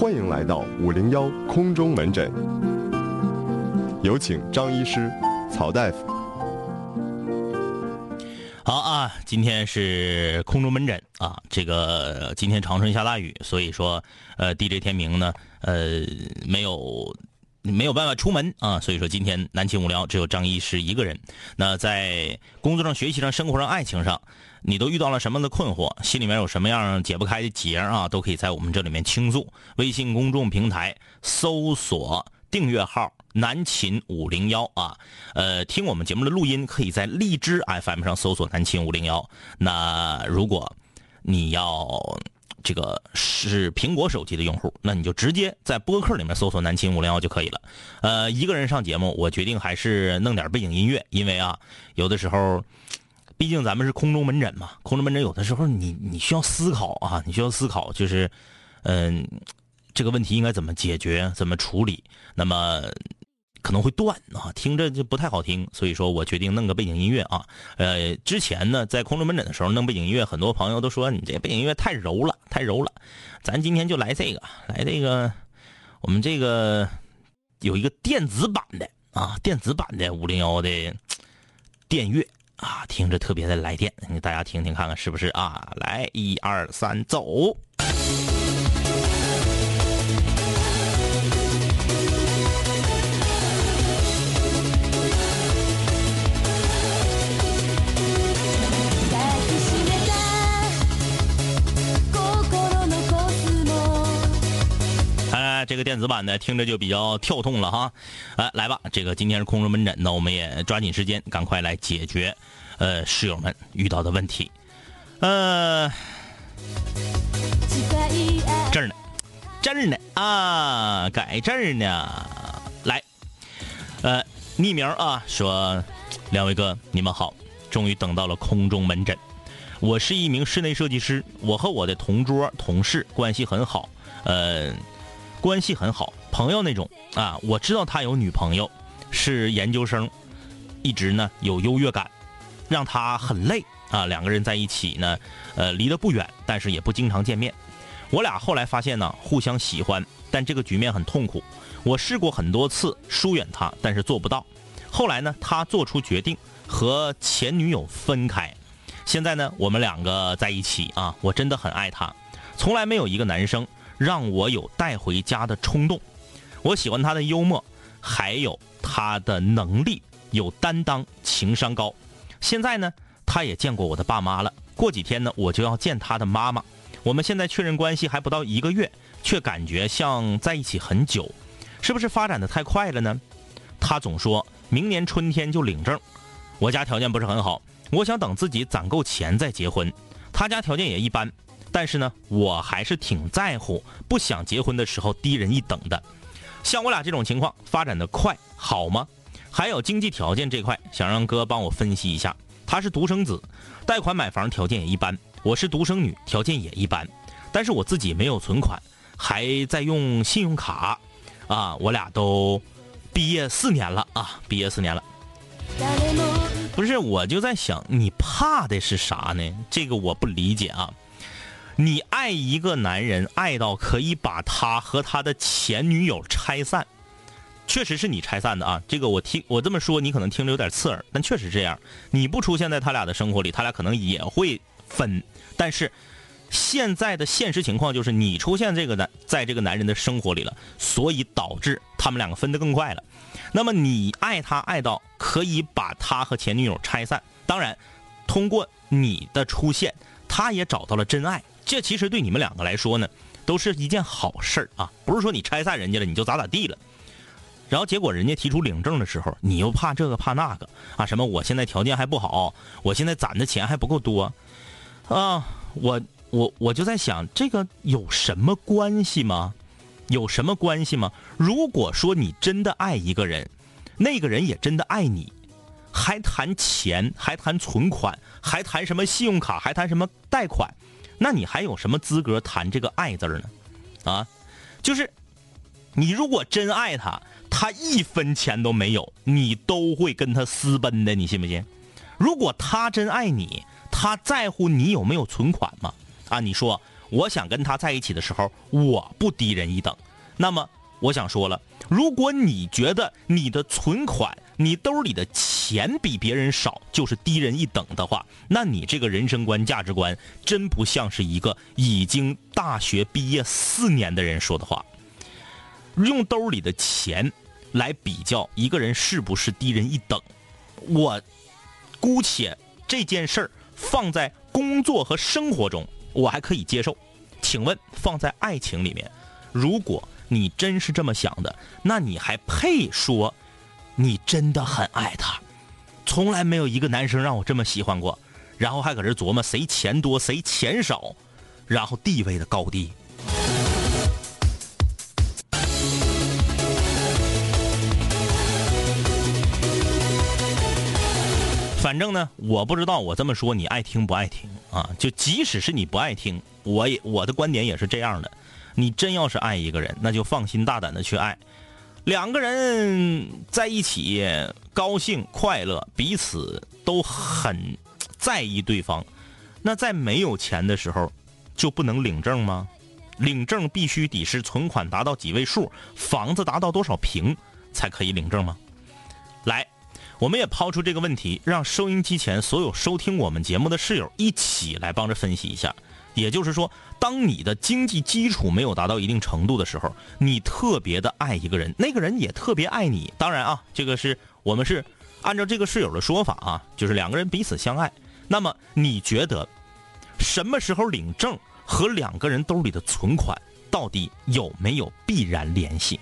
欢迎来到五零幺空中门诊，有请张医师、曹大夫。好啊，今天是空中门诊啊。这个今天长春下大雨，所以说呃，DJ 天明呢，呃，没有没有办法出门啊。所以说今天南秦无聊，只有张医师一个人。那在工作上、学习上、生活上、爱情上，你都遇到了什么的困惑？心里面有什么样解不开的结啊？都可以在我们这里面倾诉。微信公众平台搜索订阅号。南秦五零幺啊，呃，听我们节目的录音可以在荔枝 FM 上搜索南秦五零幺。那如果你要这个是苹果手机的用户，那你就直接在播客里面搜索南秦五零幺就可以了。呃，一个人上节目，我决定还是弄点背景音乐，因为啊，有的时候，毕竟咱们是空中门诊嘛，空中门诊有的时候你你需要思考啊，你需要思考，就是嗯，这个问题应该怎么解决，怎么处理，那么。可能会断啊，听着就不太好听，所以说我决定弄个背景音乐啊。呃，之前呢，在空中门诊的时候弄背景音乐，很多朋友都说你这背景音乐太柔了，太柔了。咱今天就来这个，来这个，我们这个有一个电子版的啊，电子版的五零幺的电乐啊，听着特别的来电，你大家听听看看是不是啊？来，一二三，走。电子版的听着就比较跳动了哈，哎，来吧，这个今天是空中门诊，那我们也抓紧时间，赶快来解决，呃，室友们遇到的问题，呃，这儿呢，这儿呢啊，改这儿呢，来，呃，匿名啊，说，两位哥，你们好，终于等到了空中门诊，我是一名室内设计师，我和我的同桌同事关系很好，呃。关系很好，朋友那种啊。我知道他有女朋友，是研究生，一直呢有优越感，让他很累啊。两个人在一起呢，呃，离得不远，但是也不经常见面。我俩后来发现呢，互相喜欢，但这个局面很痛苦。我试过很多次疏远他，但是做不到。后来呢，他做出决定和前女友分开。现在呢，我们两个在一起啊，我真的很爱他，从来没有一个男生。让我有带回家的冲动，我喜欢他的幽默，还有他的能力，有担当，情商高。现在呢，他也见过我的爸妈了。过几天呢，我就要见他的妈妈。我们现在确认关系还不到一个月，却感觉像在一起很久，是不是发展的太快了呢？他总说明年春天就领证。我家条件不是很好，我想等自己攒够钱再结婚。他家条件也一般。但是呢，我还是挺在乎，不想结婚的时候低人一等的。像我俩这种情况发展的快好吗？还有经济条件这块，想让哥帮我分析一下。他是独生子，贷款买房条件也一般；我是独生女，条件也一般。但是我自己没有存款，还在用信用卡。啊，我俩都毕业四年了啊，毕业四年了。不是，我就在想，你怕的是啥呢？这个我不理解啊。你爱一个男人，爱到可以把他和他的前女友拆散，确实是你拆散的啊！这个我听我这么说，你可能听着有点刺耳，但确实这样。你不出现在他俩的生活里，他俩可能也会分。但是现在的现实情况就是，你出现这个男在这个男人的生活里了，所以导致他们两个分得更快了。那么你爱他爱到可以把他和前女友拆散，当然通过你的出现，他也找到了真爱。这其实对你们两个来说呢，都是一件好事儿啊！不是说你拆散人家了，你就咋咋地了。然后结果人家提出领证的时候，你又怕这个怕那个啊？什么？我现在条件还不好，我现在攒的钱还不够多啊！我我我就在想，这个有什么关系吗？有什么关系吗？如果说你真的爱一个人，那个人也真的爱你，还谈钱，还谈存款，还谈什么信用卡，还谈什么贷款？那你还有什么资格谈这个爱字呢？啊，就是你如果真爱他，他一分钱都没有，你都会跟他私奔的，你信不信？如果他真爱你，他在乎你有没有存款吗？啊，你说我想跟他在一起的时候，我不低人一等。那么我想说了，如果你觉得你的存款、你兜里的钱比别人少就是低人一等的话，那你这个人生观、价值观真不像是一个已经大学毕业四年的人说的话。用兜里的钱来比较一个人是不是低人一等，我姑且这件事儿放在工作和生活中，我还可以接受。请问放在爱情里面，如果你真是这么想的，那你还配说你真的很爱他？从来没有一个男生让我这么喜欢过，然后还搁这琢磨谁钱多谁钱少，然后地位的高低。反正呢，我不知道我这么说你爱听不爱听啊？就即使是你不爱听，我也我的观点也是这样的。你真要是爱一个人，那就放心大胆的去爱。两个人在一起高兴快乐，彼此都很在意对方。那在没有钱的时候，就不能领证吗？领证必须得是存款达到几位数，房子达到多少平才可以领证吗？来。我们也抛出这个问题，让收音机前所有收听我们节目的室友一起来帮着分析一下。也就是说，当你的经济基础没有达到一定程度的时候，你特别的爱一个人，那个人也特别爱你。当然啊，这个是我们是按照这个室友的说法啊，就是两个人彼此相爱。那么你觉得什么时候领证和两个人兜里的存款到底有没有必然联系？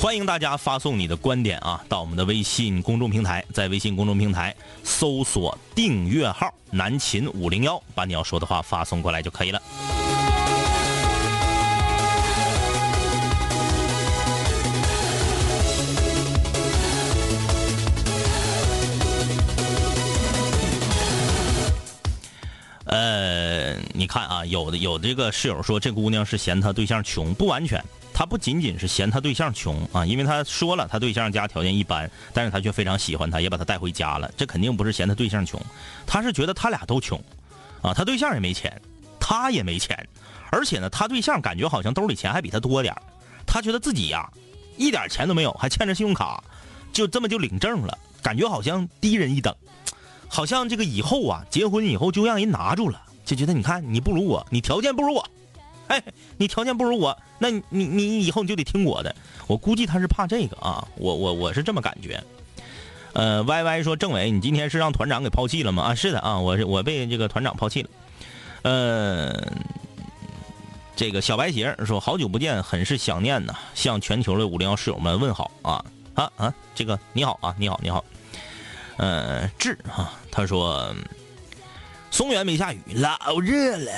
欢迎大家发送你的观点啊，到我们的微信公众平台，在微信公众平台搜索订阅号“南秦五零幺”，把你要说的话发送过来就可以了。呃，你看啊，有的有这个室友说这姑娘是嫌他对象穷，不完全。他不仅仅是嫌他对象穷啊，因为他说了他对象家条件一般，但是他却非常喜欢他，也把他带回家了。这肯定不是嫌他对象穷，他是觉得他俩都穷，啊，他对象也没钱，他也没钱，而且呢，他对象感觉好像兜里钱还比他多点他觉得自己呀，一点钱都没有，还欠着信用卡，就这么就领证了，感觉好像低人一等，好像这个以后啊，结婚以后就让人拿住了，就觉得你看你不如我，你条件不如我。哎，你条件不如我，那你你以后你就得听我的。我估计他是怕这个啊，我我我是这么感觉。呃，Y Y 说政委，你今天是让团长给抛弃了吗？啊，是的啊，我是我被这个团长抛弃了。呃，这个小白鞋说好久不见，很是想念呐，向全球的五零幺室友们问好啊啊啊！这个你好啊，你好你好。呃，志啊，他说松原没下雨，老热了，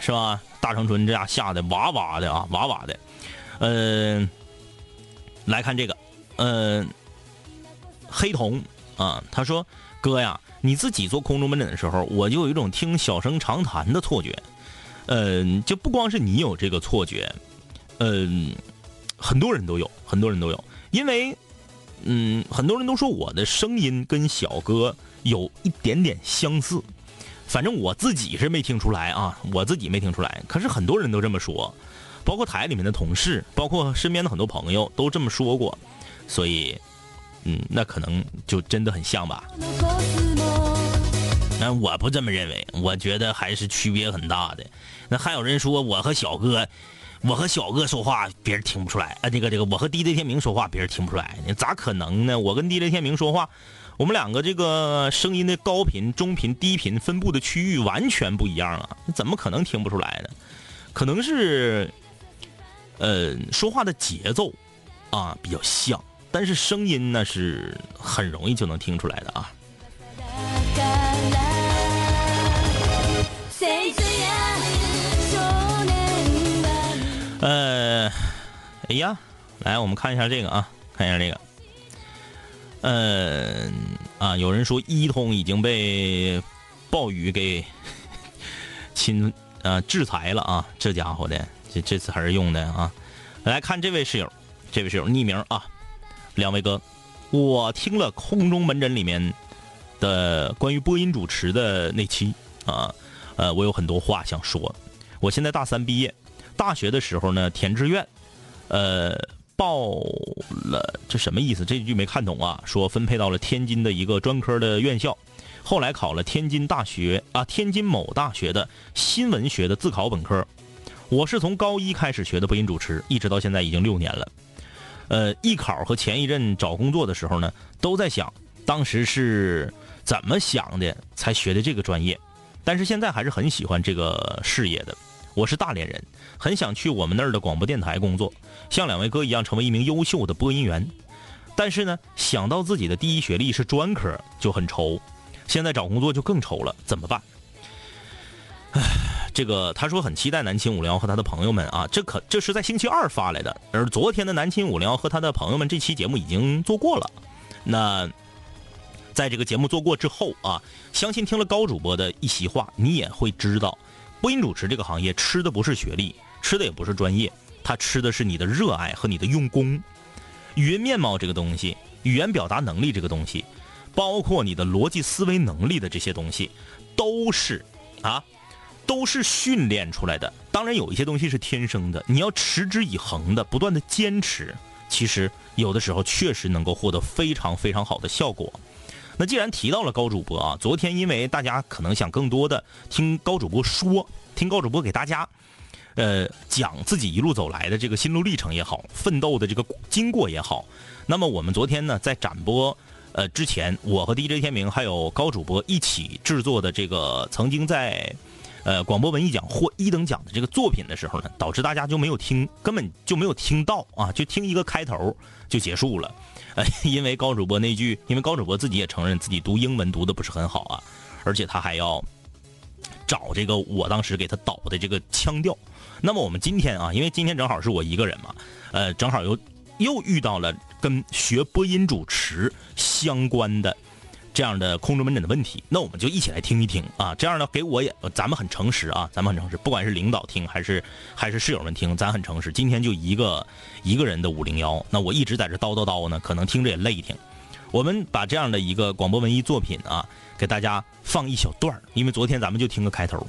是吧？大长春这家下的哇哇的啊，哇哇的。嗯，来看这个，嗯，黑瞳啊，他说：“哥呀，你自己做空中门诊的时候，我就有一种听小声长谈的错觉。嗯，就不光是你有这个错觉，嗯，很多人都有，很多人都有。因为，嗯，很多人都说我的声音跟小哥有一点点相似。”反正我自己是没听出来啊，我自己没听出来。可是很多人都这么说，包括台里面的同事，包括身边的很多朋友都这么说过。所以，嗯，那可能就真的很像吧。那我不这么认为，我觉得还是区别很大的。那还有人说我和小哥，我和小哥说话别人听不出来啊。这个这个，我和 DJ 天明说话别人听不出来，你咋可能呢？我跟 DJ 天明说话。我们两个这个声音的高频、中频、低频分布的区域完全不一样啊！怎么可能听不出来呢？可能是，呃，说话的节奏啊比较像，但是声音呢是很容易就能听出来的啊。呃，哎呀，来，我们看一下这个啊，看一下这个。嗯啊，有人说一通已经被暴雨给 侵呃制裁了啊，这家伙的这这词儿用的啊。来看这位室友，这位室友匿名啊，两位哥，我听了空中门诊里面的关于播音主持的那期啊，呃，我有很多话想说。我现在大三毕业，大学的时候呢填志愿，呃，报了这什么意思？这句没看懂啊。说分配到了天津的一个专科的院校，后来考了天津大学啊，天津某大学的新闻学的自考本科。我是从高一开始学的播音主持，一直到现在已经六年了。呃，艺考和前一阵找工作的时候呢，都在想当时是怎么想的才学的这个专业，但是现在还是很喜欢这个事业的。我是大连人，很想去我们那儿的广播电台工作，像两位哥一样成为一名优秀的播音员。但是呢，想到自己的第一学历是专科，就很愁。现在找工作就更愁了，怎么办？唉，这个他说很期待南青五零幺和他的朋友们啊，这可这是在星期二发来的，而昨天的南青五零幺和他的朋友们这期节目已经做过了。那在这个节目做过之后啊，相信听了高主播的一席话，你也会知道。播音主持这个行业吃的不是学历，吃的也不是专业，他吃的是你的热爱和你的用功。语音面貌这个东西，语言表达能力这个东西，包括你的逻辑思维能力的这些东西，都是啊，都是训练出来的。当然有一些东西是天生的，你要持之以恒的不断的坚持，其实有的时候确实能够获得非常非常好的效果。那既然提到了高主播啊，昨天因为大家可能想更多的听高主播说，听高主播给大家，呃，讲自己一路走来的这个心路历程也好，奋斗的这个经过也好，那么我们昨天呢在展播呃之前，我和 DJ 天明还有高主播一起制作的这个曾经在呃广播文艺奖获一等奖的这个作品的时候呢，导致大家就没有听，根本就没有听到啊，就听一个开头就结束了。呃，因为高主播那句，因为高主播自己也承认自己读英文读的不是很好啊，而且他还要找这个我当时给他导的这个腔调。那么我们今天啊，因为今天正好是我一个人嘛，呃，正好又又遇到了跟学播音主持相关的。这样的空中门诊的问题，那我们就一起来听一听啊！这样呢，给我也，咱们很诚实啊，咱们很诚实，不管是领导听还是还是室友们听，咱很诚实。今天就一个一个人的五零幺，那我一直在这叨叨叨呢，可能听着也累挺。我们把这样的一个广播文艺作品啊，给大家放一小段因为昨天咱们就听个开头，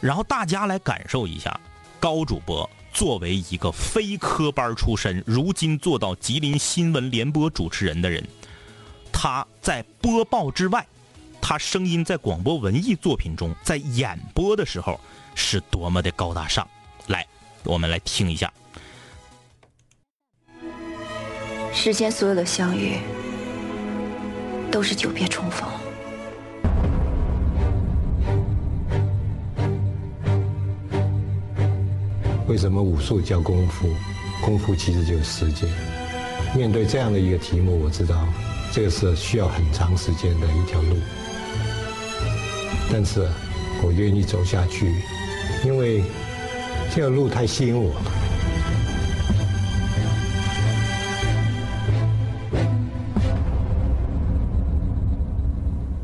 然后大家来感受一下高主播作为一个非科班出身，如今做到吉林新闻联播主持人的人。他在播报之外，他声音在广播文艺作品中，在演播的时候是多么的高大上。来，我们来听一下。世间所有的相遇，都是久别重逢。为什么武术叫功夫？功夫其实就是时间。面对这样的一个题目，我知道。这个是需要很长时间的一条路，但是我愿意走下去，因为这条路太吸引我了。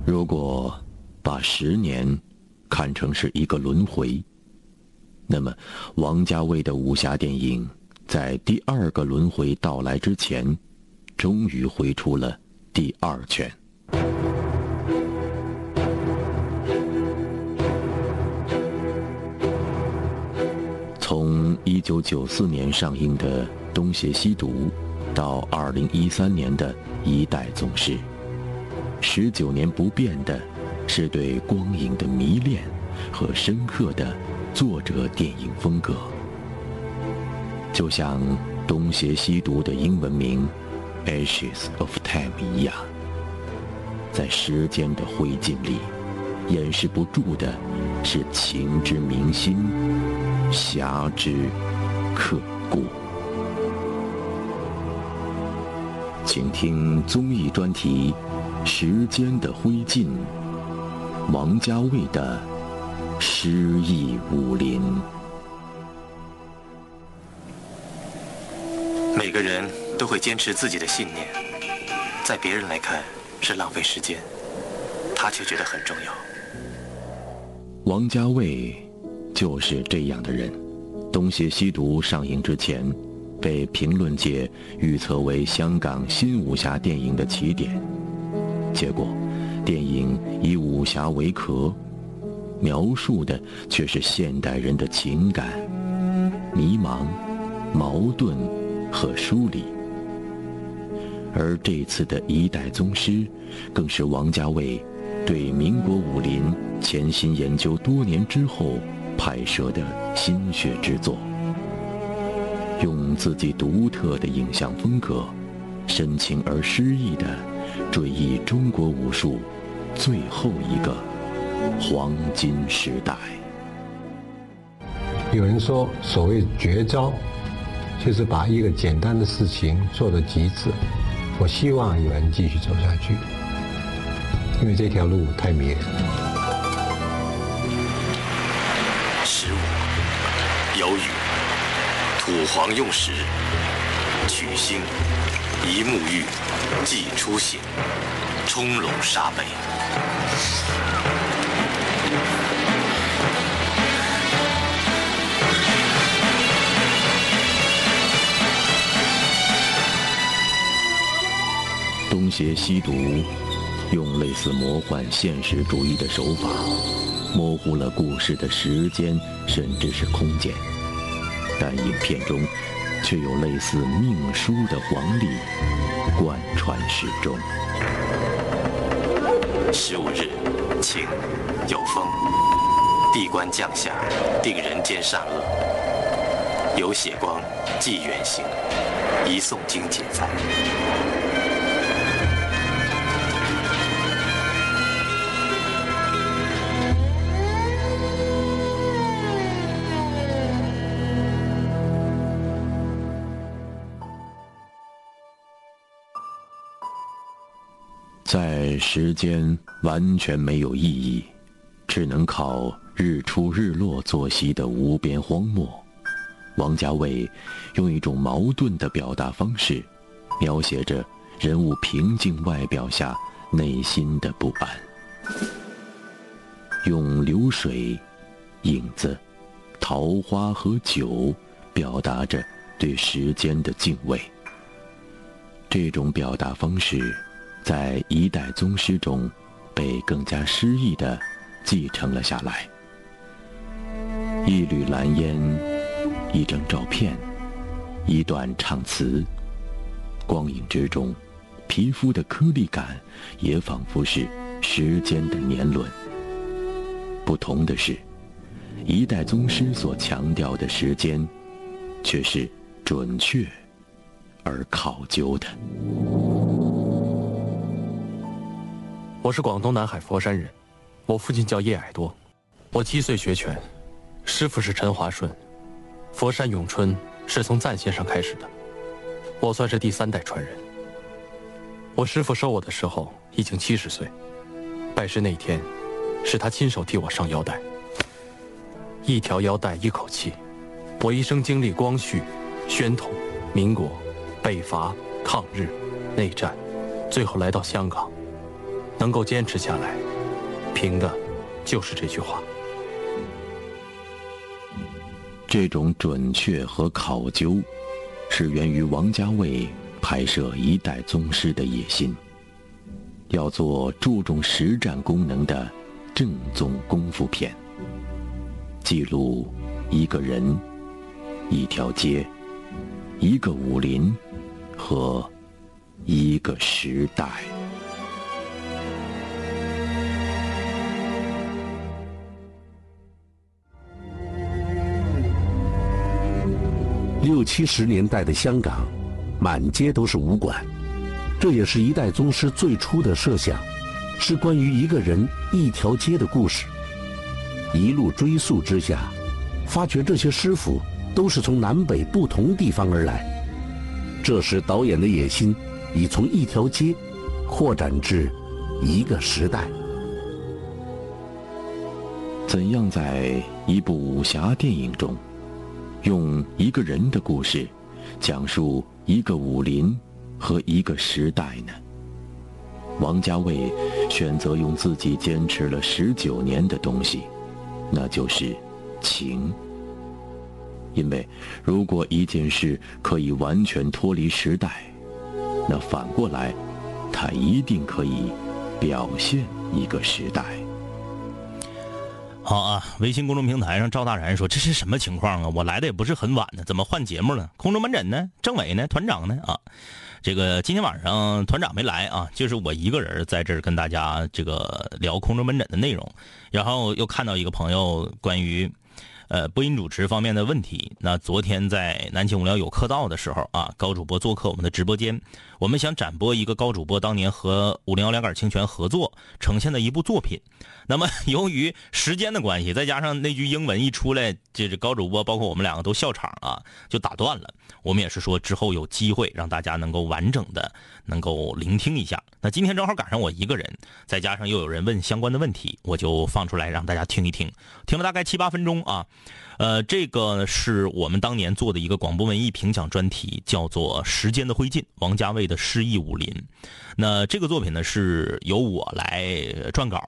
如果把十年看成是一个轮回，那么王家卫的武侠电影在第二个轮回到来之前，终于挥出了。第二拳。从一九九四年上映的《东邪西毒》，到二零一三年的一代宗师，十九年不变的，是对光影的迷恋和深刻的作者电影风格。就像《东邪西毒》的英文名。Ashes of time 一样，在时间的灰烬里，掩饰不住的是情之铭心，侠之刻骨。请听综艺专题《时间的灰烬》，王家卫的《诗意武林》。每个人。都会坚持自己的信念，在别人来看是浪费时间，他却觉得很重要。王家卫就是这样的人。《东邪西毒》上映之前，被评论界预测为香港新武侠电影的起点。结果，电影以武侠为壳，描述的却是现代人的情感、迷茫、矛盾和疏离。而这次的一代宗师，更是王家卫对民国武林潜心研究多年之后拍摄的心血之作，用自己独特的影像风格，深情而诗意地追忆中国武术最后一个黄金时代。有人说，所谓绝招，就是把一个简单的事情做到极致。我希望有人继续走下去，因为这条路太迷人。十五，有雨，土黄用时，取星，一沐浴，即出行，冲龙杀北。东邪西毒用类似魔幻现实主义的手法，模糊了故事的时间，甚至是空间，但影片中却有类似命书的黄历贯穿始终。十五日，晴，有风，地官降下，定人间善恶，有血光，即远行，一诵经解灾。时间完全没有意义，只能靠日出日落作息的无边荒漠，王家卫用一种矛盾的表达方式，描写着人物平静外表下内心的不安，用流水、影子、桃花和酒，表达着对时间的敬畏。这种表达方式。在一代宗师中，被更加诗意地继承了下来。一缕蓝烟，一张照片，一段唱词，光影之中，皮肤的颗粒感也仿佛是时间的年轮。不同的是，一代宗师所强调的时间，却是准确而考究的。我是广东南海佛山人，我父亲叫叶矮多，我七岁学拳，师傅是陈华顺，佛山咏春是从赞先生开始的，我算是第三代传人。我师傅收我的时候已经七十岁，拜师那天，是他亲手替我上腰带，一条腰带一口气，我一生经历光绪、宣统、民国、北伐、抗日、内战，最后来到香港。能够坚持下来，凭的，就是这句话。这种准确和考究，是源于王家卫拍摄《一代宗师》的野心。要做注重实战功能的正宗功夫片，记录一个人、一条街、一个武林和一个时代。六七十年代的香港，满街都是武馆，这也是一代宗师最初的设想，是关于一个人一条街的故事。一路追溯之下，发觉这些师傅都是从南北不同地方而来。这时导演的野心已从一条街扩展至一个时代。怎样在一部武侠电影中？用一个人的故事，讲述一个武林和一个时代呢？王家卫选择用自己坚持了十九年的东西，那就是情。因为如果一件事可以完全脱离时代，那反过来，它一定可以表现一个时代。好啊，微信公众平台上赵大然说：“这是什么情况啊？我来的也不是很晚呢，怎么换节目了？空中门诊呢？政委呢？团长呢？啊，这个今天晚上团长没来啊，就是我一个人在这儿跟大家这个聊空中门诊的内容。然后又看到一个朋友关于呃播音主持方面的问题。那昨天在南京无聊有客到的时候啊，高主播做客我们的直播间，我们想展播一个高主播当年和五零幺两杆清泉合作呈现的一部作品。”那么，由于时间的关系，再加上那句英文一出来，这这高主播包括我们两个都笑场啊，就打断了。我们也是说之后有机会让大家能够完整的能够聆听一下。那今天正好赶上我一个人，再加上又有人问相关的问题，我就放出来让大家听一听。听了大概七八分钟啊，呃，这个是我们当年做的一个广播文艺评奖专题，叫做《时间的灰烬》，王家卫的《诗意武林》。那这个作品呢，是由我来撰稿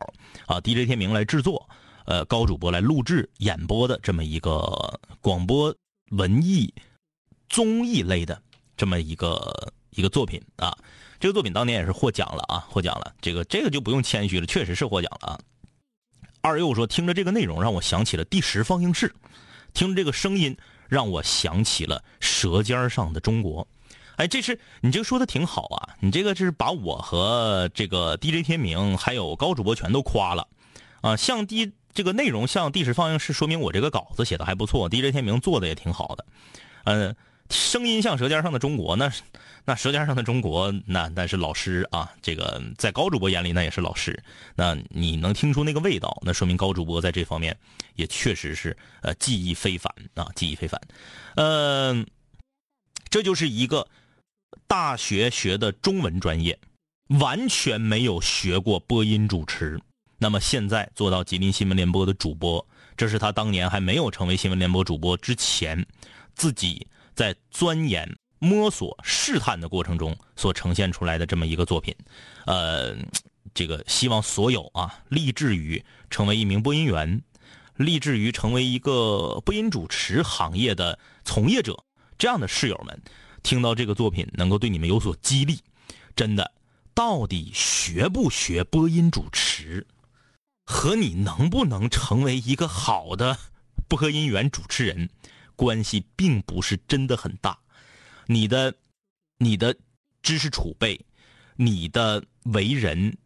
啊，DJ 天明来制作，呃，高主播来录制演播的这么一个广播文艺综艺类的这么一个一个作品啊。这个作品当年也是获奖了啊，获奖了。这个这个就不用谦虚了，确实是获奖了啊。二又说，听着这个内容，让我想起了第十放映室，听着这个声音，让我想起了《舌尖上的中国》。哎，这是你这个说的挺好啊！你这个是把我和这个 DJ 天明还有高主播全都夸了，啊，像第这个内容像第十放映室，说明我这个稿子写的还不错，DJ 天明做的也挺好的，嗯，声音像《舌尖上的中国》，那那《舌尖上的中国》那那是老师啊，这个在高主播眼里那也是老师，那你能听出那个味道，那说明高主播在这方面也确实是呃技艺非凡啊，技艺非凡，嗯，这就是一个。大学学的中文专业，完全没有学过播音主持。那么现在做到吉林新闻联播的主播，这是他当年还没有成为新闻联播主播之前，自己在钻研、摸索、试探的过程中所呈现出来的这么一个作品。呃，这个希望所有啊，立志于成为一名播音员，立志于成为一个播音主持行业的从业者，这样的室友们。听到这个作品能够对你们有所激励，真的，到底学不学播音主持，和你能不能成为一个好的播音员主持人，关系并不是真的很大。你的，你的知识储备，你的为人，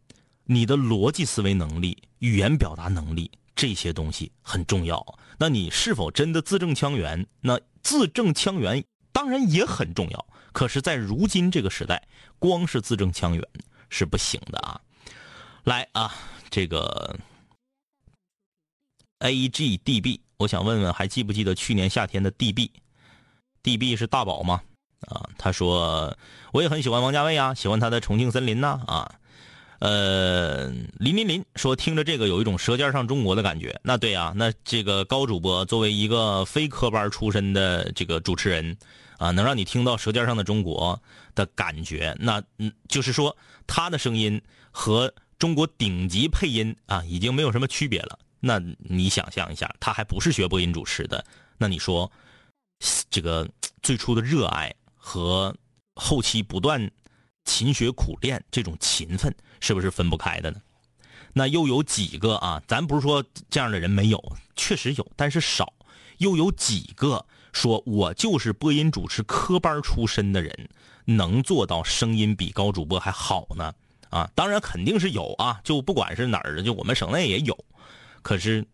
你的逻辑思维能力、语言表达能力这些东西很重要。那你是否真的字正腔圆？那字正腔圆。当然也很重要，可是，在如今这个时代，光是字正腔圆是不行的啊！来啊，这个 A G D B，我想问问，还记不记得去年夏天的 D B？D B 是大宝吗？啊，他说我也很喜欢王家卫啊，喜欢他的《重庆森林》呐啊。呃，林林林说听着这个有一种《舌尖上中国》的感觉。那对啊，那这个高主播作为一个非科班出身的这个主持人。啊，能让你听到《舌尖上的中国》的感觉，那嗯，就是说他的声音和中国顶级配音啊，已经没有什么区别了。那你想象一下，他还不是学播音主持的，那你说这个最初的热爱和后期不断勤学苦练这种勤奋，是不是分不开的呢？那又有几个啊？咱不是说这样的人没有，确实有，但是少。又有几个？说我就是播音主持科班出身的人，能做到声音比高主播还好呢？啊，当然肯定是有啊，就不管是哪儿的，就我们省内也有。可是，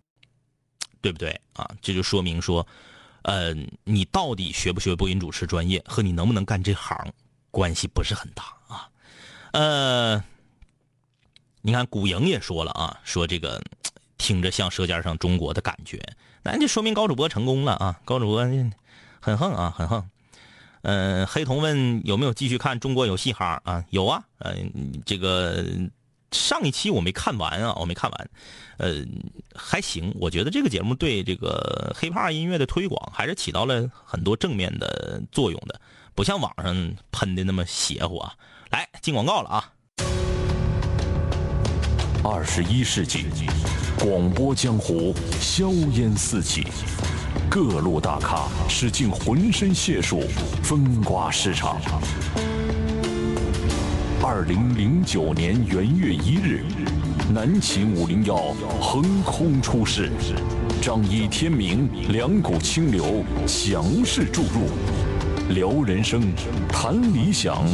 对不对啊？这就说明说，呃，你到底学不学播音主持专业，和你能不能干这行关系不是很大啊。呃，你看古莹也说了啊，说这个听着像《舌尖上中国》的感觉。那就说明高主播成功了啊！高主播很横啊，很横。嗯，黑童问有没有继续看《中国有嘻哈》啊？有啊，嗯，这个上一期我没看完啊，我没看完。呃，还行，我觉得这个节目对这个 hiphop 音乐的推广还是起到了很多正面的作用的，不像网上喷的那么邪乎啊。来进广告了啊！二十一世纪。广播江湖，硝烟四起，各路大咖使尽浑身解数，风刮市场。二零零九年元月一日，南秦五零幺横空出世，仗义天明，两股清流强势注入，聊人生，谈理想，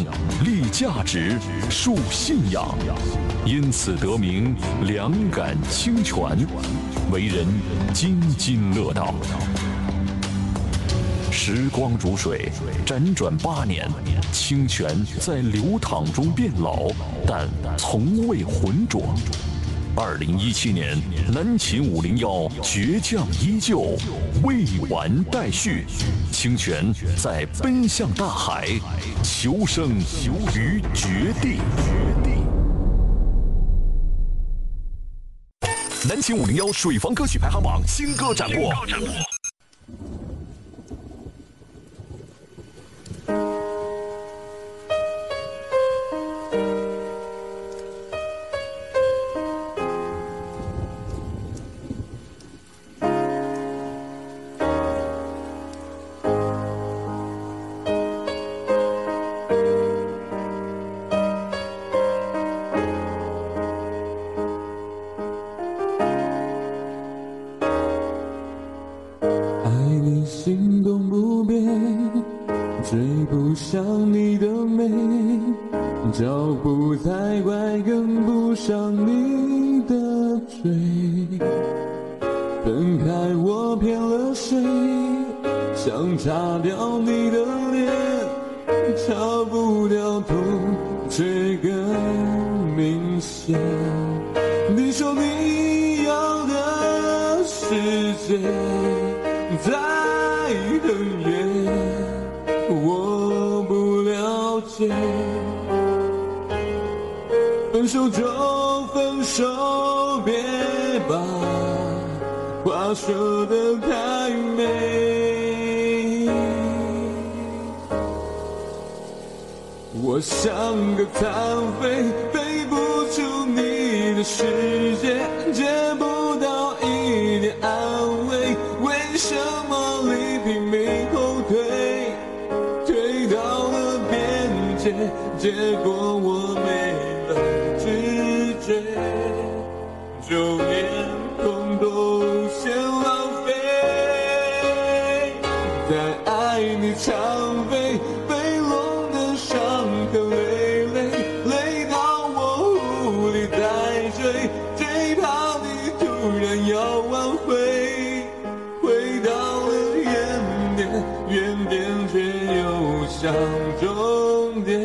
立价值，树信仰，因此得名两感清泉，为人津津乐道。时光如水，辗转八年，清泉在流淌中变老，但从未浑浊。二零一七年，南秦五零幺倔强依旧，未完待续。清泉在奔向大海，求生于绝地。南秦五零幺水房歌曲排行榜新歌展播。原点，却又像终点，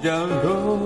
然后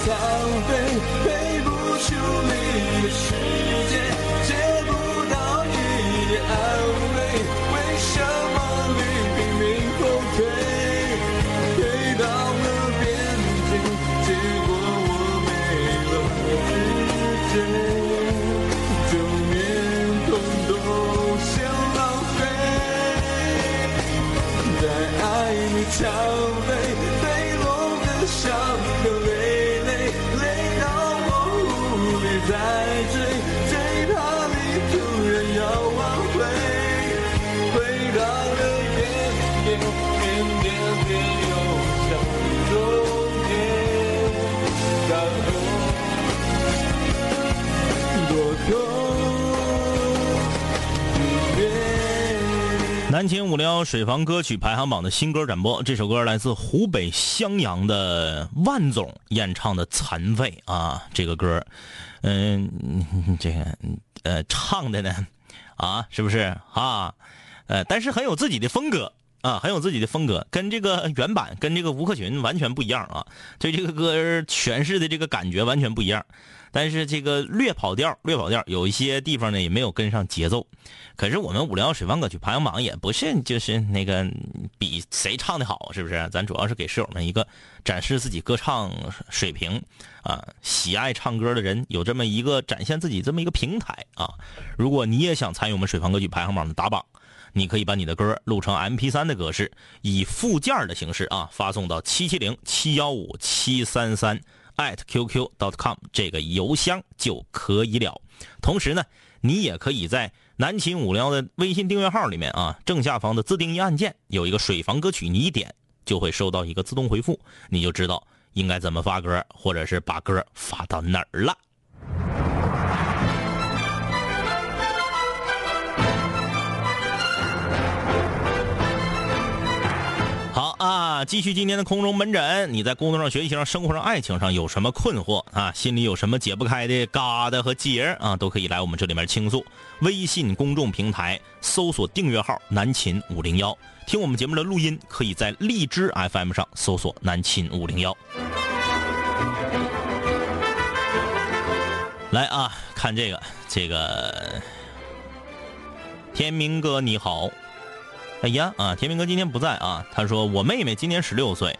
个残废，飞不出你的世界，接不到一点安慰。为什么你拼命后退，退到了边界，结果我没了知觉，就连痛都先浪费，在爱你常飞，南秦五零幺水房歌曲排行榜的新歌展播，这首歌来自湖北襄阳的万总演唱的《残废》啊，这个歌，嗯，这个呃唱的呢，啊，是不是啊？呃，但是很有自己的风格啊，很有自己的风格，跟这个原版跟这个吴克群完全不一样啊，对这个歌诠释的这个感觉完全不一样。但是这个略跑调，略跑调，有一些地方呢也没有跟上节奏。可是我们五零幺水房歌曲排行榜也不是就是那个比谁唱的好，是不是？咱主要是给室友们一个展示自己歌唱水平啊，喜爱唱歌的人有这么一个展现自己这么一个平台啊。如果你也想参与我们水房歌曲排行榜的打榜，你可以把你的歌录成 M P 三的格式，以附件的形式啊发送到七七零七幺五七三三。at qq dot com 这个邮箱就可以了。同时呢，你也可以在南秦五零幺的微信订阅号里面啊，正下方的自定义按键有一个水房歌曲，你一点就会收到一个自动回复，你就知道应该怎么发歌，或者是把歌发到哪儿了。继续今天的空中门诊。你在工作上、学习上、生活上、爱情上有什么困惑啊？心里有什么解不开的疙瘩和结啊？都可以来我们这里面倾诉。微信公众平台搜索订阅号“南秦五零幺”，听我们节目的录音，可以在荔枝 FM 上搜索“南秦五零幺”。来啊，看这个，这个天明哥你好。哎呀啊！天明哥今天不在啊。他说我妹妹今年十六岁，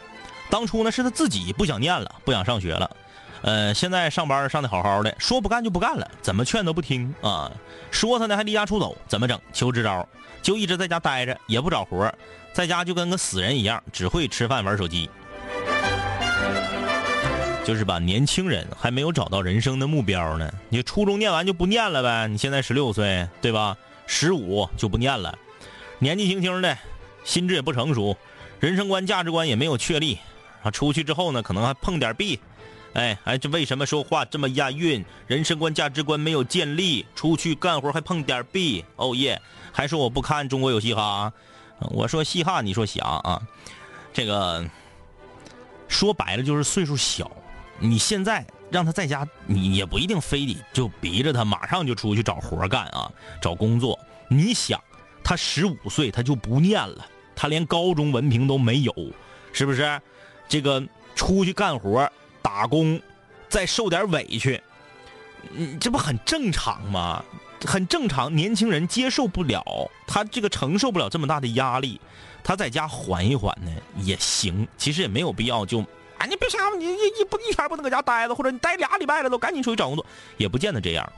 当初呢是他自己不想念了，不想上学了。呃，现在上班上的好好的，说不干就不干了，怎么劝都不听啊。说他呢还离家出走，怎么整？求支招。就一直在家待着，也不找活，在家就跟个死人一样，只会吃饭玩手机。就是吧，年轻人还没有找到人生的目标呢。你初中念完就不念了呗？你现在十六岁对吧？十五就不念了。年纪轻轻的，心智也不成熟，人生观、价值观也没有确立，啊，出去之后呢，可能还碰点壁，哎，哎，这为什么说话这么押韵？人生观、价值观没有建立，出去干活还碰点壁，哦耶！还说我不看中国有嘻哈，我说嘻哈，你说侠啊？这个说白了就是岁数小，你现在让他在家，你也不一定非得就逼着他马上就出去找活干啊，找工作，你想？他十五岁，他就不念了，他连高中文凭都没有，是不是？这个出去干活打工，再受点委屈，嗯，这不很正常吗？很正常，年轻人接受不了，他这个承受不了这么大的压力，他在家缓一缓呢也行。其实也没有必要就，啊，你别瞎，你一一不一天不能搁家待着，或者你待俩礼拜了都赶紧出去找工作，也不见得这样。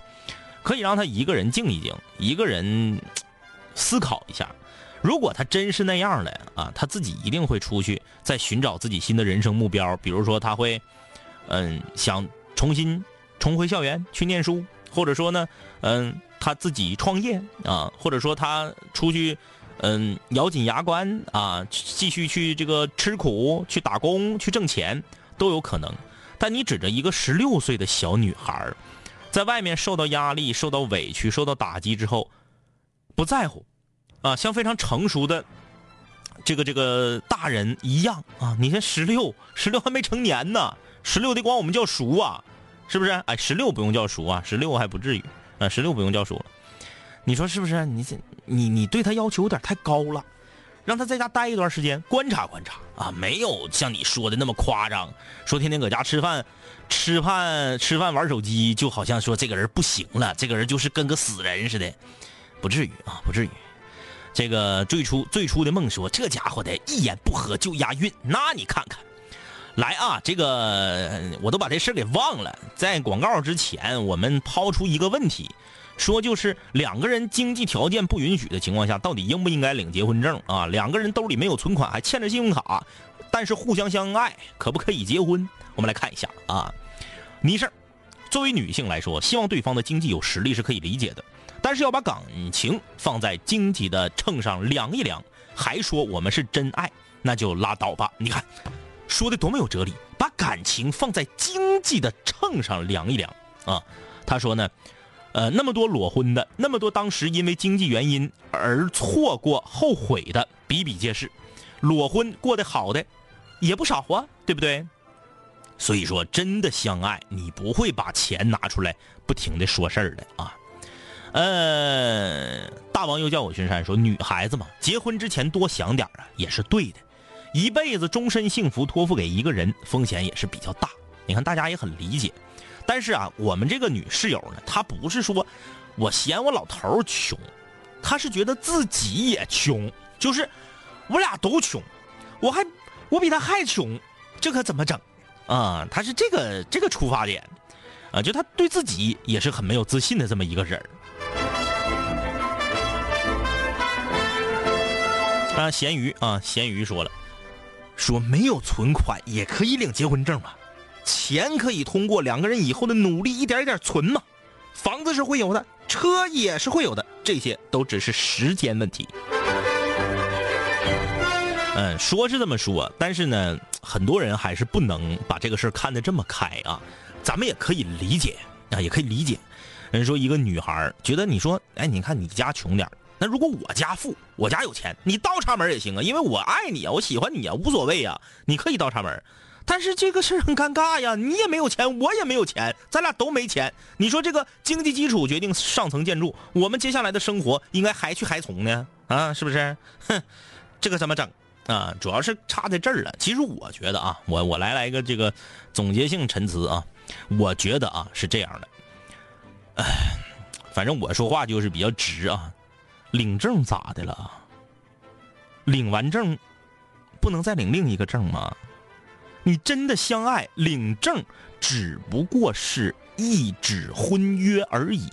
可以让他一个人静一静，一个人。思考一下，如果他真是那样的啊，他自己一定会出去再寻找自己新的人生目标。比如说，他会，嗯，想重新重回校园去念书，或者说呢，嗯，他自己创业啊，或者说他出去，嗯，咬紧牙关啊，继续去这个吃苦、去打工、去挣钱都有可能。但你指着一个十六岁的小女孩，在外面受到压力、受到委屈、受到打击之后。不在乎，啊，像非常成熟的这个这个大人一样啊！你才十六，十六还没成年呢，十六得管我们叫叔啊，是不是？哎，十六不用叫叔啊，十六还不至于啊，十六不用叫叔。你说是不是？你这你你对他要求有点太高了，让他在家待一段时间，观察观察啊，没有像你说的那么夸张，说天天搁家吃饭、吃饭、吃饭玩手机，就好像说这个人不行了，这个人就是跟个死人似的。不至于啊，不至于。这个最初最初的梦说，这家伙的一言不合就押韵，那你看看。来啊，这个我都把这事给忘了。在广告之前，我们抛出一个问题，说就是两个人经济条件不允许的情况下，到底应不应该领结婚证啊？两个人兜里没有存款，还欠着信用卡，但是互相相爱，可不可以结婚？我们来看一下啊。倪事作为女性来说，希望对方的经济有实力是可以理解的。但是要把感情放在经济的秤上量一量，还说我们是真爱，那就拉倒吧。你看，说的多么有哲理！把感情放在经济的秤上量一量啊。他说呢，呃，那么多裸婚的，那么多当时因为经济原因而错过、后悔的比比皆是。裸婚过得好的也不少啊，对不对？所以说，真的相爱，你不会把钱拿出来不停的说事儿的啊。呃，大王又叫我巡山说，女孩子嘛，结婚之前多想点啊，也是对的。一辈子终身幸福托付给一个人，风险也是比较大。你看，大家也很理解。但是啊，我们这个女室友呢，她不是说我嫌我老头穷，她是觉得自己也穷，就是我俩都穷，我还我比他还穷，这可怎么整啊？她是这个这个出发点啊，就她对自己也是很没有自信的这么一个人儿啊，咸鱼啊，咸鱼说了，说没有存款也可以领结婚证嘛。钱可以通过两个人以后的努力一点一点存嘛，房子是会有的，车也是会有的，这些都只是时间问题。嗯，说是这么说，但是呢，很多人还是不能把这个事儿看得这么开啊。咱们也可以理解啊，也可以理解。人说一个女孩觉得你说，哎，你看你家穷点那如果我家富，我家有钱，你倒插门也行啊，因为我爱你啊，我喜欢你啊，无所谓啊，你可以倒插门。但是这个事很尴尬呀，你也没有钱，我也没有钱，咱俩都没钱。你说这个经济基础决定上层建筑，我们接下来的生活应该还去还从呢？啊，是不是？哼，这个怎么整啊？主要是差在这儿了。其实我觉得啊，我我来来一个这个总结性陈词啊，我觉得啊是这样的，哎，反正我说话就是比较直啊。领证咋的了？领完证不能再领另一个证吗？你真的相爱，领证只不过是一纸婚约而已。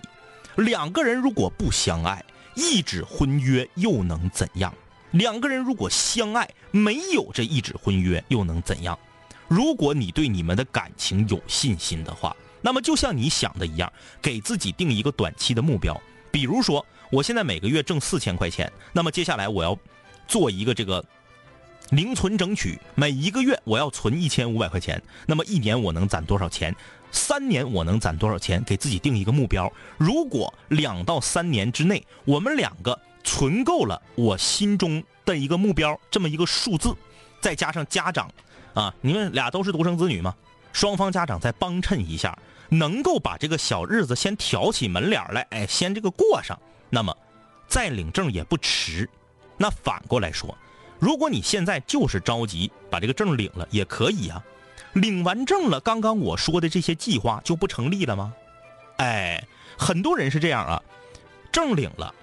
两个人如果不相爱，一纸婚约又能怎样？两个人如果相爱，没有这一纸婚约又能怎样？如果你对你们的感情有信心的话，那么就像你想的一样，给自己定一个短期的目标，比如说，我现在每个月挣四千块钱，那么接下来我要做一个这个。零存整取，每一个月我要存一千五百块钱，那么一年我能攒多少钱？三年我能攒多少钱？给自己定一个目标。如果两到三年之内，我们两个存够了我心中的一个目标，这么一个数字，再加上家长，啊，你们俩都是独生子女嘛，双方家长再帮衬一下，能够把这个小日子先挑起门脸来，哎，先这个过上，那么再领证也不迟。那反过来说。如果你现在就是着急把这个证领了，也可以啊。领完证了，刚刚我说的这些计划就不成立了吗？哎，很多人是这样啊，证领了，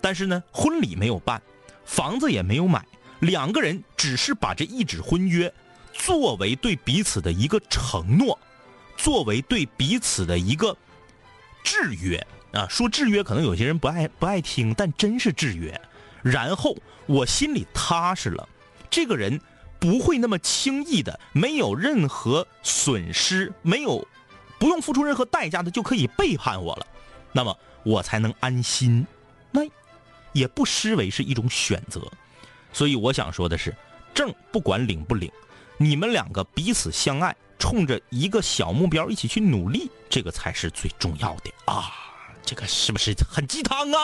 但是呢，婚礼没有办，房子也没有买，两个人只是把这一纸婚约作为对彼此的一个承诺，作为对彼此的一个制约啊。说制约，可能有些人不爱不爱听，但真是制约。然后我心里踏实了，这个人不会那么轻易的，没有任何损失，没有不用付出任何代价的就可以背叛我了，那么我才能安心，那也不失为是一种选择。所以我想说的是，证不管领不领，你们两个彼此相爱，冲着一个小目标一起去努力，这个才是最重要的啊！这个是不是很鸡汤啊？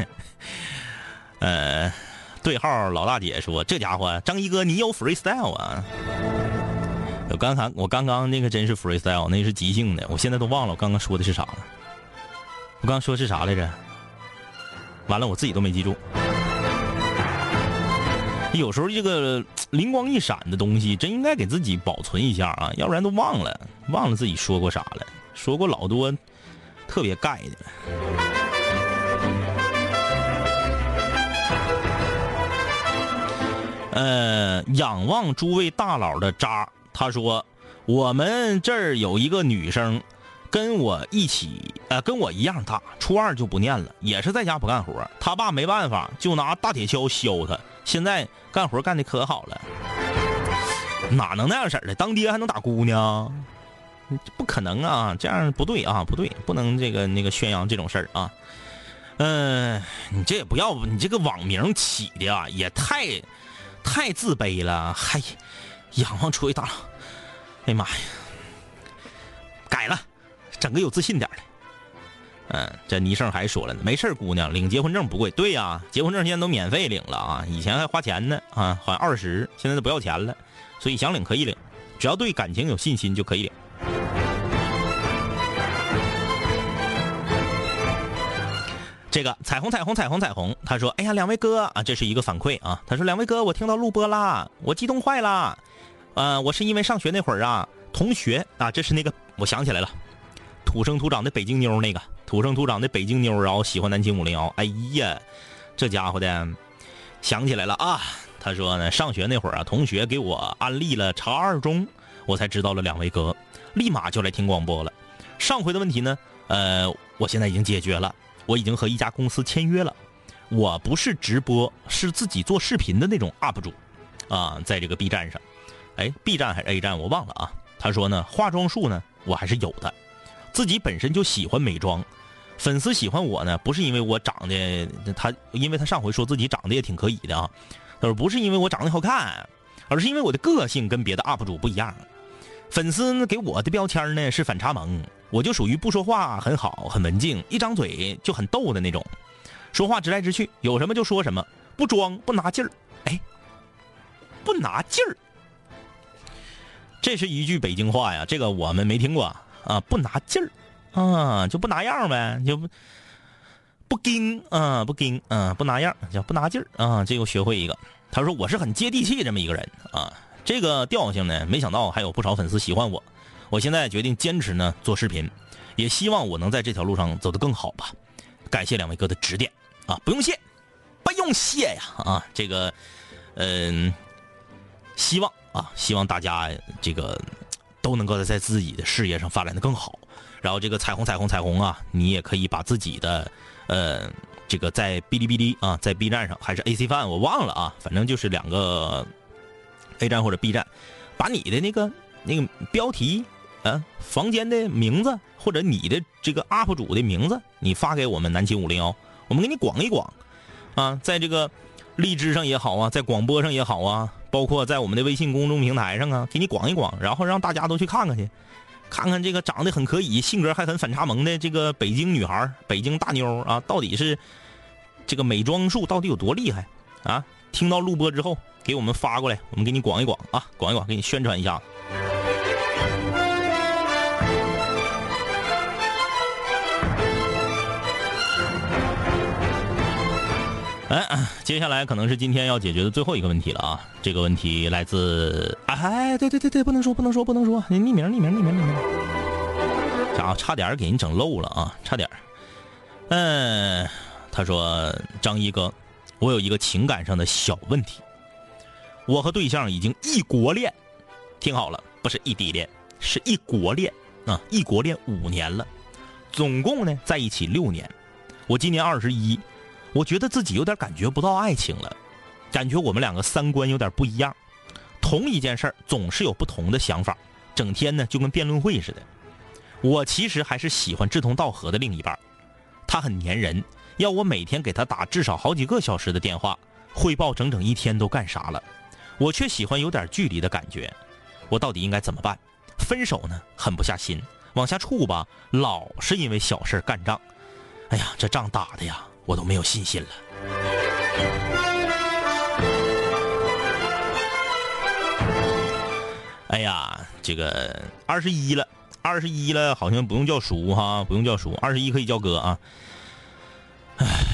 呃，对号老大姐说：“这家伙，张一哥，你有 freestyle 啊？我刚才我刚刚那个真是 freestyle，那是即兴的，我现在都忘了我刚刚说的是啥了。我刚刚说是啥来着？完了，我自己都没记住。有时候这个灵光一闪的东西，真应该给自己保存一下啊，要不然都忘了，忘了自己说过啥了，说过老多特别盖的。”呃，仰望诸位大佬的渣，他说，我们这儿有一个女生，跟我一起，呃，跟我一样大，初二就不念了，也是在家不干活，他爸没办法，就拿大铁锹削他，现在干活干的可好了。哪能那样式的？当爹还能打姑娘？不可能啊，这样不对啊，不对，不能这个那个宣扬这种事儿啊。嗯，你这也不要，你这个网名起的啊，也太。太自卑了，还仰望出位大佬。哎呀妈呀，改了，整个有自信点的。嗯，这倪胜还说了呢，没事姑娘，领结婚证不贵。对呀，结婚证现在都免费领了啊，以前还花钱呢啊，好像二十，现在都不要钱了，所以想领可以领，只要对感情有信心就可以领。这个彩虹彩虹彩虹彩虹，他说：“哎呀，两位哥啊，这是一个反馈啊。他说两位哥，我听到录播啦，我激动坏了。呃，我是因为上学那会儿啊，同学啊，这是那个我想起来了，土生土长的北京妞那个。”土生土长的北京妞，然后喜欢南京五零幺。哎呀，这家伙的，想起来了啊！他说呢，上学那会儿啊，同学给我安利了查二中，我才知道了两位哥，立马就来听广播了。上回的问题呢，呃，我现在已经解决了，我已经和一家公司签约了。我不是直播，是自己做视频的那种 UP 主，啊，在这个 B 站上，哎，B 站还是 A 站我忘了啊。他说呢，化妆术呢，我还是有的，自己本身就喜欢美妆。粉丝喜欢我呢，不是因为我长得他，因为他上回说自己长得也挺可以的啊。他说不是因为我长得好看，而是因为我的个性跟别的 UP 主不一样。粉丝给我的标签呢是反差萌，我就属于不说话很好，很文静，一张嘴就很逗的那种，说话直来直去，有什么就说什么，不装不拿劲儿。哎，不拿劲儿，这是一句北京话呀，这个我们没听过啊，不拿劲儿。啊，就不拿样呗，就不不跟啊，不跟啊，不拿样，叫不拿劲儿啊。这又学会一个。他说我是很接地气这么一个人啊，这个调性呢，没想到还有不少粉丝喜欢我。我现在决定坚持呢做视频，也希望我能在这条路上走得更好吧。感谢两位哥的指点啊，不用谢，不用谢呀啊。这个嗯，希望啊，希望大家这个都能够在自己的事业上发展的更好。然后这个彩虹彩虹彩虹啊，你也可以把自己的，呃，这个在哔哩哔哩啊，在 B 站上还是 AC Fan，我忘了啊，反正就是两个 A 站或者 B 站，把你的那个那个标题，啊，房间的名字或者你的这个 UP 主的名字，你发给我们南京五零幺，我们给你广一广，啊，在这个荔枝上也好啊，在广播上也好啊，包括在我们的微信公众平台上啊，给你广一广，然后让大家都去看看去。看看这个长得很可以、性格还很反差萌的这个北京女孩、北京大妞啊，到底是这个美妆术到底有多厉害啊？听到录播之后，给我们发过来，我们给你广一广啊，广一广，给你宣传一下。哎，接下来可能是今天要解决的最后一个问题了啊！这个问题来自……哎，对对对对，不能说，不能说，不能说，你匿名，匿名，匿名，匿名。家伙，差点给人整漏了啊！差点。嗯，他说：“张一哥，我有一个情感上的小问题。我和对象已经异国恋，听好了，不是异地恋，是异国恋啊！异国恋五年了，总共呢在一起六年。我今年二十一。”我觉得自己有点感觉不到爱情了，感觉我们两个三观有点不一样，同一件事儿总是有不同的想法，整天呢就跟辩论会似的。我其实还是喜欢志同道合的另一半，他很粘人，要我每天给他打至少好几个小时的电话，汇报整整一天都干啥了。我却喜欢有点距离的感觉，我到底应该怎么办？分手呢，狠不下心；往下处吧，老是因为小事干仗。哎呀，这仗打的呀！我都没有信心了。哎呀，这个二十一了，二十一了，好像不用叫叔哈，不用叫叔，二十一可以叫哥啊。唉，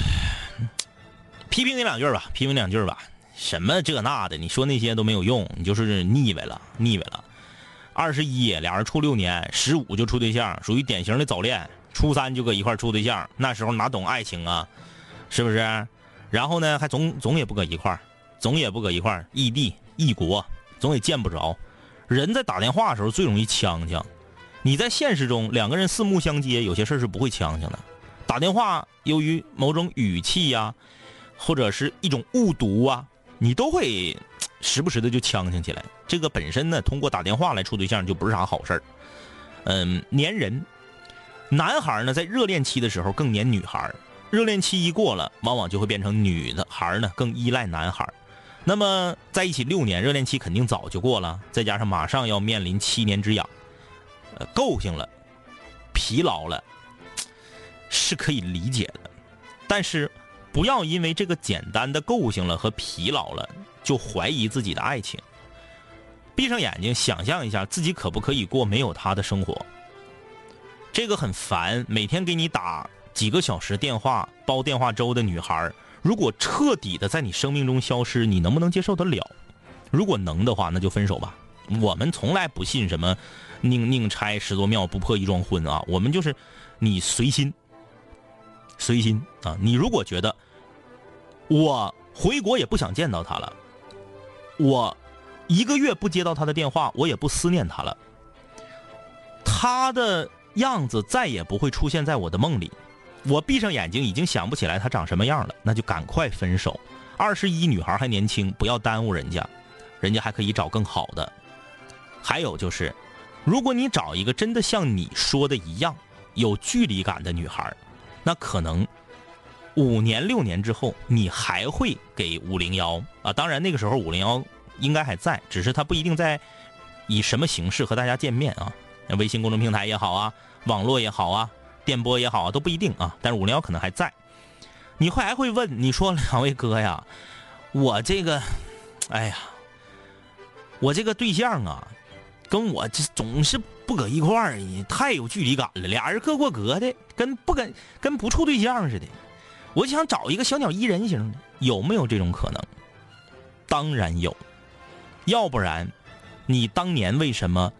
批评你两句吧，批评两句吧。什么这那的，你说那些都没有用，你就是腻歪了，腻歪了。二十一，俩人处六年，十五就处对象，属于典型的早恋。初三就搁一块处对象，那时候哪懂爱情啊？是不是？然后呢，还总总也不搁一块儿，总也不搁一块，异地异国，总也见不着。人在打电话的时候最容易呛呛。你在现实中两个人四目相接，有些事是不会呛呛的。打电话由于某种语气呀，或者是一种误读啊，你都会时不时的就呛呛起来。这个本身呢，通过打电话来处对象就不是啥好事儿。嗯，粘人，男孩呢在热恋期的时候更粘女孩。热恋期一过了，往往就会变成女的孩呢更依赖男孩那么在一起六年，热恋期肯定早就过了，再加上马上要面临七年之痒，呃，够性了，疲劳了，是可以理解的。但是，不要因为这个简单的构性了和疲劳了，就怀疑自己的爱情。闭上眼睛，想象一下自己可不可以过没有他的生活。这个很烦，每天给你打几个小时电话、煲电话粥的女孩，如果彻底的在你生命中消失，你能不能接受得了？如果能的话，那就分手吧。我们从来不信什么宁宁拆十座庙，不破一桩婚啊。我们就是你随心，随心啊。你如果觉得我回国也不想见到他了，我一个月不接到他的电话，我也不思念他了。他的样子再也不会出现在我的梦里。我闭上眼睛已经想不起来他长什么样了，那就赶快分手。二十一女孩还年轻，不要耽误人家，人家还可以找更好的。还有就是，如果你找一个真的像你说的一样有距离感的女孩，那可能五年六年之后你还会给五零幺啊。当然那个时候五零幺应该还在，只是他不一定在以什么形式和大家见面啊。微信公众平台也好啊，网络也好啊，电波也好啊，都不一定啊。但是五零幺可能还在。你会还会问你说两位哥呀，我这个，哎呀，我这个对象啊，跟我这总是不搁一块儿，太有距离感了。俩人各过各的，跟不跟跟不处对象似的。我就想找一个小鸟依人型的，有没有这种可能？当然有，要不然你当年为什么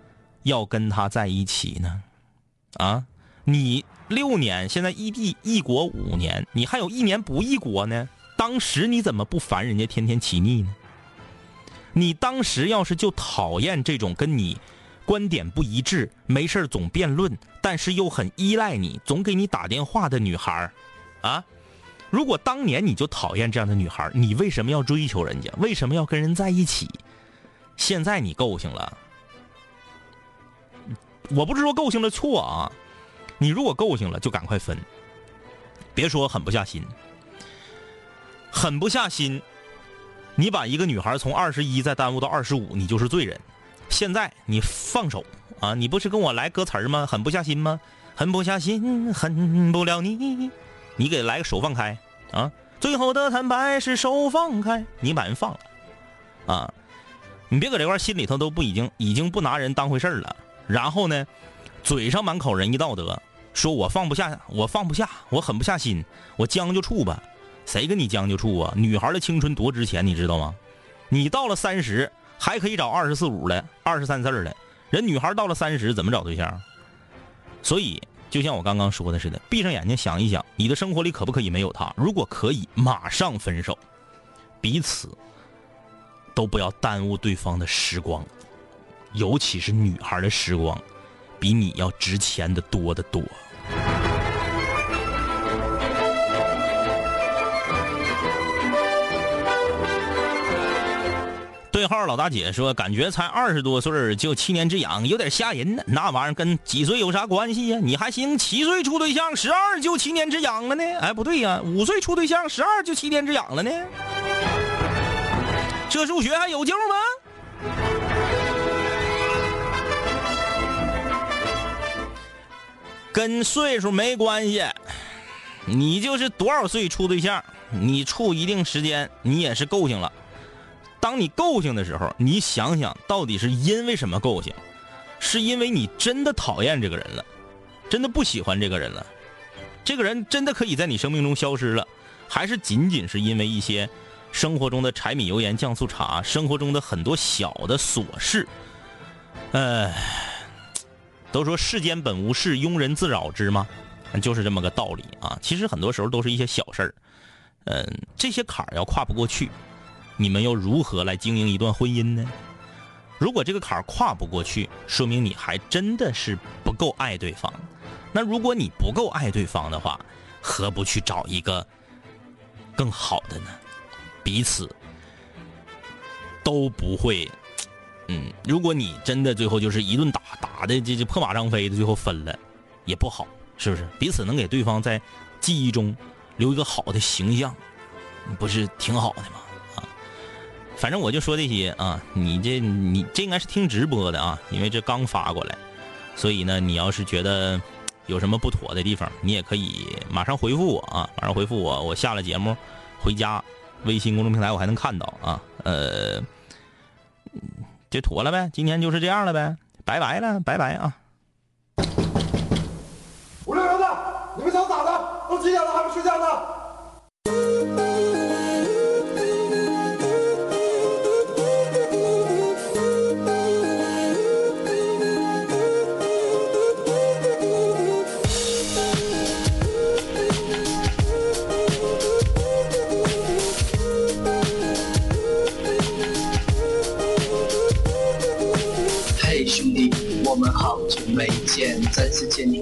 要跟他在一起呢？啊，你。六年，现在异地异国五年，你还有一年不异国呢。当时你怎么不烦人家天天起腻呢？你当时要是就讨厌这种跟你观点不一致、没事总辩论，但是又很依赖你、总给你打电话的女孩啊？如果当年你就讨厌这样的女孩你为什么要追求人家？为什么要跟人在一起？现在你够性了，我不是说够性的错啊。你如果够性了，就赶快分，别说狠不下心，狠不下心，你把一个女孩从二十一再耽误到二十五，你就是罪人。现在你放手啊！你不是跟我来歌词吗？狠不下心吗？狠不下心，狠不了你，你给来个手放开啊！最后的坦白是手放开，你把人放了啊！你别搁这块心里头都不已经已经不拿人当回事了，然后呢，嘴上满口仁义道德。说我放不下，我放不下，我狠不下心，我将就处吧。谁跟你将就处啊？女孩的青春多值钱，你知道吗？你到了三十还可以找二十四五的、二十三四的，人女孩到了三十怎么找对象？所以，就像我刚刚说的似的，闭上眼睛想一想，你的生活里可不可以没有他？如果可以，马上分手，彼此都不要耽误对方的时光，尤其是女孩的时光。比你要值钱的多得多。对号老大姐说：“感觉才二十多岁就七年之痒，有点吓人呢。那玩意儿跟几岁有啥关系呀？你还行，七岁处对象，十二就七年之痒了呢？哎，不对呀，五岁处对象，十二就七年之痒了呢？这数学还有救吗？”跟岁数没关系，你就是多少岁处对象，你处一定时间，你也是够性了。当你够性的时候，你想想到底是因为什么够性？是因为你真的讨厌这个人了，真的不喜欢这个人了，这个人真的可以在你生命中消失了，还是仅仅是因为一些生活中的柴米油盐酱醋茶，生活中的很多小的琐事，哎。都说世间本无事，庸人自扰之吗？就是这么个道理啊。其实很多时候都是一些小事儿，嗯，这些坎儿要跨不过去，你们又如何来经营一段婚姻呢？如果这个坎儿跨不过去，说明你还真的是不够爱对方。那如果你不够爱对方的话，何不去找一个更好的呢？彼此都不会。嗯，如果你真的最后就是一顿打打的这这破马张飞的，最后分了，也不好，是不是？彼此能给对方在记忆中留一个好的形象，不是挺好的吗？反正我就说这些啊，你这你这应该是听直播的啊，因为这刚发过来，所以呢，你要是觉得有什么不妥的地方，你也可以马上回复我啊，马上回复我，我下了节目回家，微信公众平台我还能看到啊，呃，就妥了呗，今天就是这样了呗，拜拜了，拜拜啊。五六零的，你们想咋的？都几点了还不睡觉呢？见，再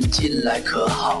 近来可好？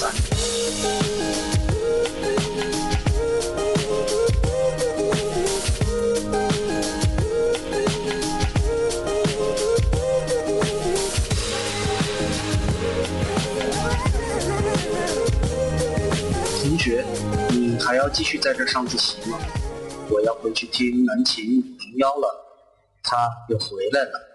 同学，你还要继续在这上自习吗？我要回去听南琴五零幺了，他又回来了。